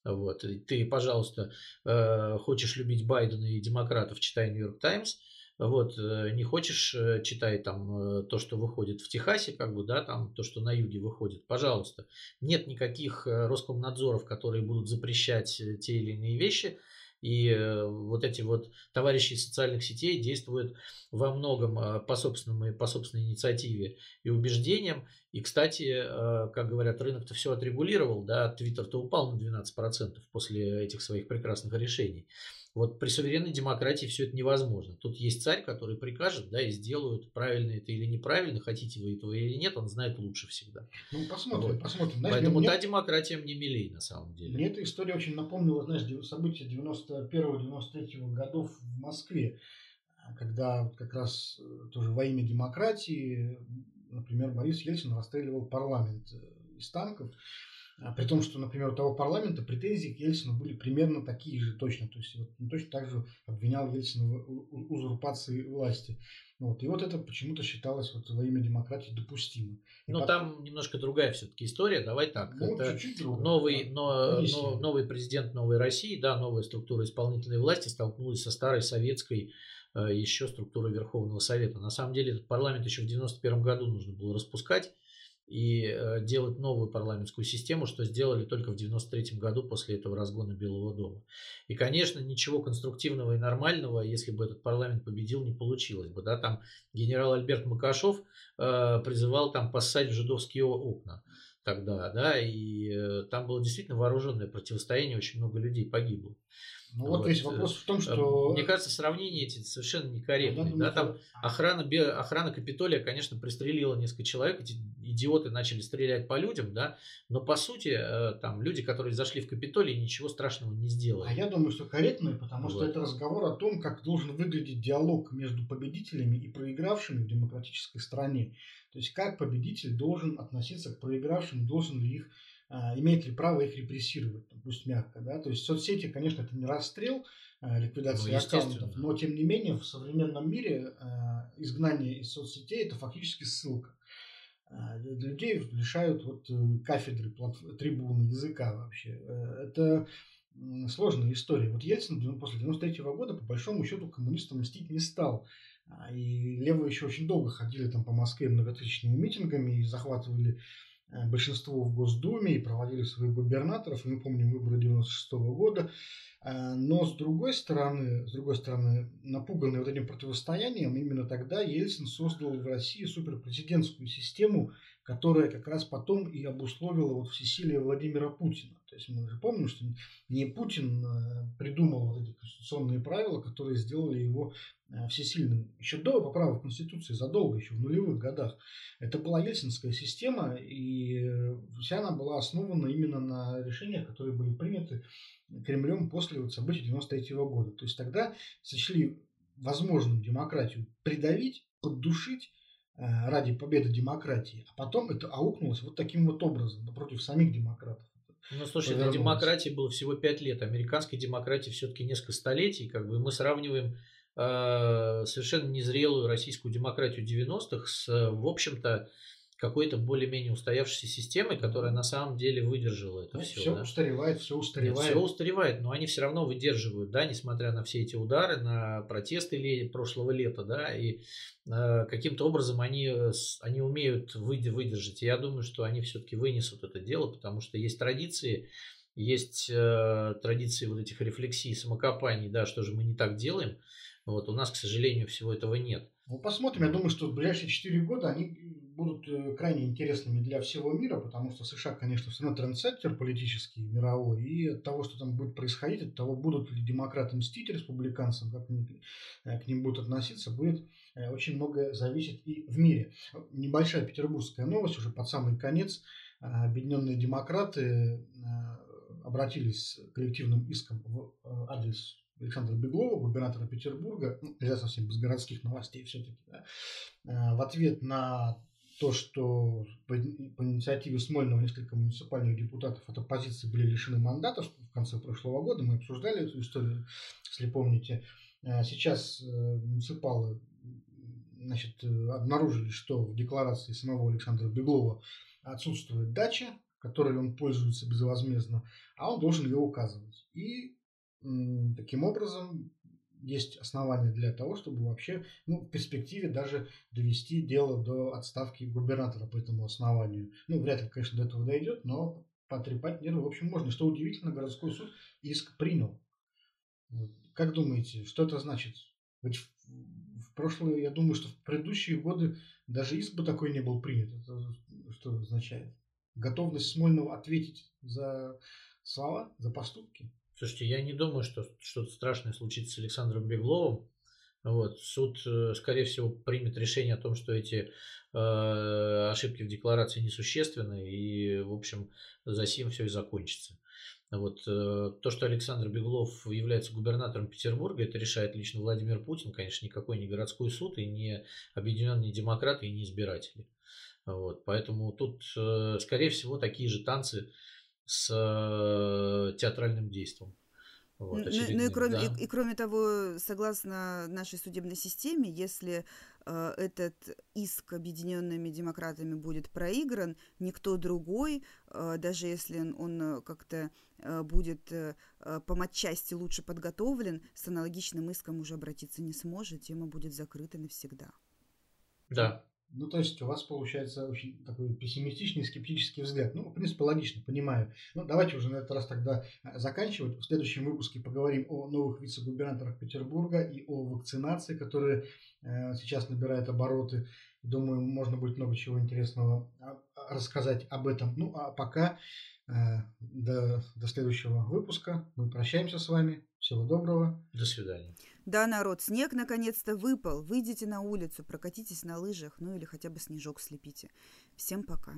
Speaker 1: Вот. И ты, пожалуйста, э, хочешь любить Байдена и демократов, читай Нью-Йорк Таймс. Вот, э, не хочешь, э, читай там то, что выходит в Техасе, как бы, да, там то, что на юге выходит, пожалуйста. Нет никаких Роскомнадзоров, которые будут запрещать те или иные вещи. И э, вот эти вот товарищи из социальных сетей действуют во многом э, по, собственному, по собственной инициативе и убеждениям. И, кстати, э, как говорят, рынок-то все отрегулировал, да, Твиттер-то упал на 12% после этих своих прекрасных решений. Вот при суверенной демократии все это невозможно. Тут есть царь, который прикажет, да, и сделают, правильно это или неправильно, хотите вы этого или нет, он знает лучше всегда.
Speaker 3: Ну, посмотрим, вот. посмотрим.
Speaker 1: Знаешь, Поэтому мне, та демократия мне милей на самом деле.
Speaker 3: Мне эта история очень напомнила, знаешь, события 91-93 годов в Москве, когда как раз э, тоже во имя демократии, например, Борис Ельцин расстреливал парламент э, из танков. А при том, что, например, у того парламента претензии к Ельцину были примерно такие же точно. То есть он точно так же обвинял Ельцина в узурпации власти. Вот. И вот это почему-то считалось вот во имя демократии допустимо.
Speaker 1: Но потом... там немножко другая все-таки история. Давай так. Ну, это чуть-чуть другая. Новый, но, но, новый президент новой России, да, новая структура исполнительной власти столкнулась со старой советской э, еще структурой Верховного Совета. На самом деле этот парламент еще в 91 году нужно было распускать и э, делать новую парламентскую систему, что сделали только в 93 году после этого разгона Белого дома. И, конечно, ничего конструктивного и нормального, если бы этот парламент победил, не получилось бы. Да? Там генерал Альберт Макашов э, призывал там поссать в жидовские окна тогда, да, и э, там было действительно вооруженное противостояние, очень много людей погибло.
Speaker 3: Ну вот, вот весь вопрос в том, что...
Speaker 1: Мне кажется, сравнение эти совершенно некорректные. Ну, да, там охрана, охрана Капитолия, конечно, пристрелила несколько человек, эти идиоты начали стрелять по людям, да, но по сути, э, там, люди, которые зашли в Капитолий, ничего страшного не сделали.
Speaker 3: А я думаю, что корректно, потому вот. что это разговор о том, как должен выглядеть диалог между победителями и проигравшими в демократической стране. То есть, как победитель должен относиться к проигравшим, должен ли их имеет ли право их репрессировать, пусть мягко, да, то есть соцсети, конечно, это не расстрел, а, ликвидация ну, аккаунтов, но тем не менее в современном мире а, изгнание из соцсетей это фактически ссылка. Людей лишают вот э, кафедры, трибуны, языка вообще. Э, это сложная история. Вот Ельцин после 93 года по большому счету коммунистам мстить не стал. И левые еще очень долго ходили там по Москве многотысячными митингами и захватывали большинство в Госдуме и проводили своих губернаторов. Мы помним выборы 96 года. Э, но с другой стороны, с другой стороны, напуганный вот этим противостоянием, именно тогда Ельцин создал в России суперпрезидентскую систему, которая как раз потом и обусловила вот всесилие Владимира Путина. То есть мы же помним, что не Путин э, придумал вот эти конституционные правила, которые сделали его э, всесильным. Еще до поправок Конституции, задолго, еще в нулевых годах. Это была ельцинская система, и вся она была основана именно на решениях, которые были приняты Кремлем после вот событий 93 года. То есть тогда сочли возможным демократию придавить, поддушить, ради победы демократии, а потом это аукнулось вот таким вот образом против самих демократов.
Speaker 1: Ну, слушай, для демократии было всего пять лет, американской демократии все-таки несколько столетий, как бы мы сравниваем э, совершенно незрелую российскую демократию 90-х с, в общем-то, какой-то более-менее устоявшейся системой, которая на самом деле выдержала это
Speaker 3: ну,
Speaker 1: все.
Speaker 3: Все да? устаревает, все устаревает.
Speaker 1: Нет, все устаревает, но они все равно выдерживают, да, несмотря на все эти удары, на протесты прошлого лета, да, и э, каким-то образом они, они умеют выдержать. И я думаю, что они все-таки вынесут это дело, потому что есть традиции, есть э, традиции вот этих рефлексий, самокопаний, да, что же мы не так делаем. Вот у нас, к сожалению, всего этого нет.
Speaker 3: Ну, посмотрим. Я думаю, что в ближайшие 4 года они будут э, крайне интересными для всего мира, потому что США, конечно, все равно трендсеттер политический, мировой, и от того, что там будет происходить, от того, будут ли демократы мстить республиканцам, как они э, к ним будут относиться, будет э, очень многое зависеть и в мире. Небольшая петербургская новость уже под самый конец. Объединенные демократы обратились с коллективным иском в адрес Александра Беглова, губернатора Петербурга, ну, нельзя совсем без городских новостей все-таки, да, в ответ на то, что по, по инициативе Смольного несколько муниципальных депутатов от оппозиции были лишены мандатов в конце прошлого года. Мы обсуждали эту историю, если помните. А сейчас э, муниципалы значит, обнаружили, что в декларации самого Александра Беглова отсутствует дача, которой он пользуется безвозмездно, а он должен ее указывать. И таким образом есть основания для того, чтобы вообще ну, в перспективе даже довести дело до отставки губернатора по этому основанию. Ну, вряд ли, конечно, до этого дойдет, но потрепать нервы, в общем, можно. Что удивительно, городской суд иск принял. Как думаете, что это значит? Ведь в, в прошлые, я думаю, что в предыдущие годы даже иск бы такой не был принят. Это что означает? Готовность Смольного ответить за слова, за поступки?
Speaker 1: Слушайте, я не думаю, что что-то страшное случится с Александром Бегловым. Вот. Суд, э, скорее всего, примет решение о том, что эти э, ошибки в декларации несущественны, и, в общем, за сим все и закончится. Вот. Э, то, что Александр Беглов является губернатором Петербурга, это решает лично Владимир Путин, конечно, никакой не городской суд, и не объединенные демократы, и не избиратели. Вот. Поэтому тут, э, скорее всего, такие же танцы с э, театральным действом.
Speaker 2: Вот, ну, ну и, кроме, да. и, и кроме того, согласно нашей судебной системе, если э, этот иск объединенными демократами будет проигран, никто другой, э, даже если он, он э, как-то э, будет э, по матчасти лучше подготовлен, с аналогичным иском уже обратиться не сможет, тема будет закрыта навсегда.
Speaker 1: Да,
Speaker 3: ну, то есть у вас получается очень такой пессимистичный, скептический взгляд. Ну, в принципе, логично, понимаю. Ну, давайте уже на этот раз тогда э, заканчивать. В следующем выпуске поговорим о новых вице-губернаторах Петербурга и о вакцинации, которая э, сейчас набирает обороты. Думаю, можно будет много чего интересного а, рассказать об этом. Ну, а пока э, до, до следующего выпуска мы прощаемся с вами. Всего доброго.
Speaker 1: До свидания.
Speaker 2: Да, народ, снег наконец-то выпал. Выйдите на улицу, прокатитесь на лыжах, ну или хотя бы снежок слепите. Всем пока.